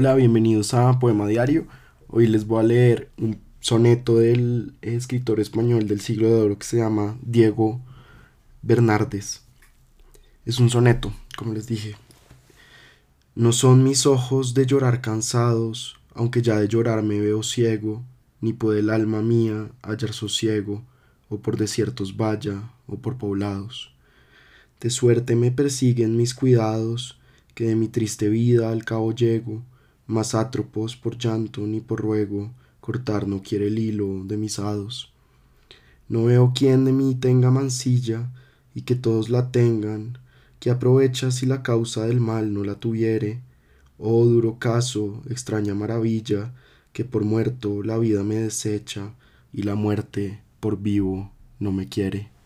Hola, bienvenidos a Poema Diario. Hoy les voy a leer un soneto del escritor español del siglo de oro que se llama Diego Bernardes. Es un soneto, como les dije. No son mis ojos de llorar cansados, aunque ya de llorar me veo ciego, ni puede el alma mía hallar sosiego, o por desiertos vaya, o por poblados. De suerte me persiguen mis cuidados, que de mi triste vida al cabo llego, mas átropos por llanto ni por ruego, cortar no quiere el hilo de mis hados. No veo quien de mí tenga mancilla, y que todos la tengan, que aprovecha si la causa del mal no la tuviere. Oh duro caso, extraña maravilla, que por muerto la vida me desecha, y la muerte por vivo no me quiere.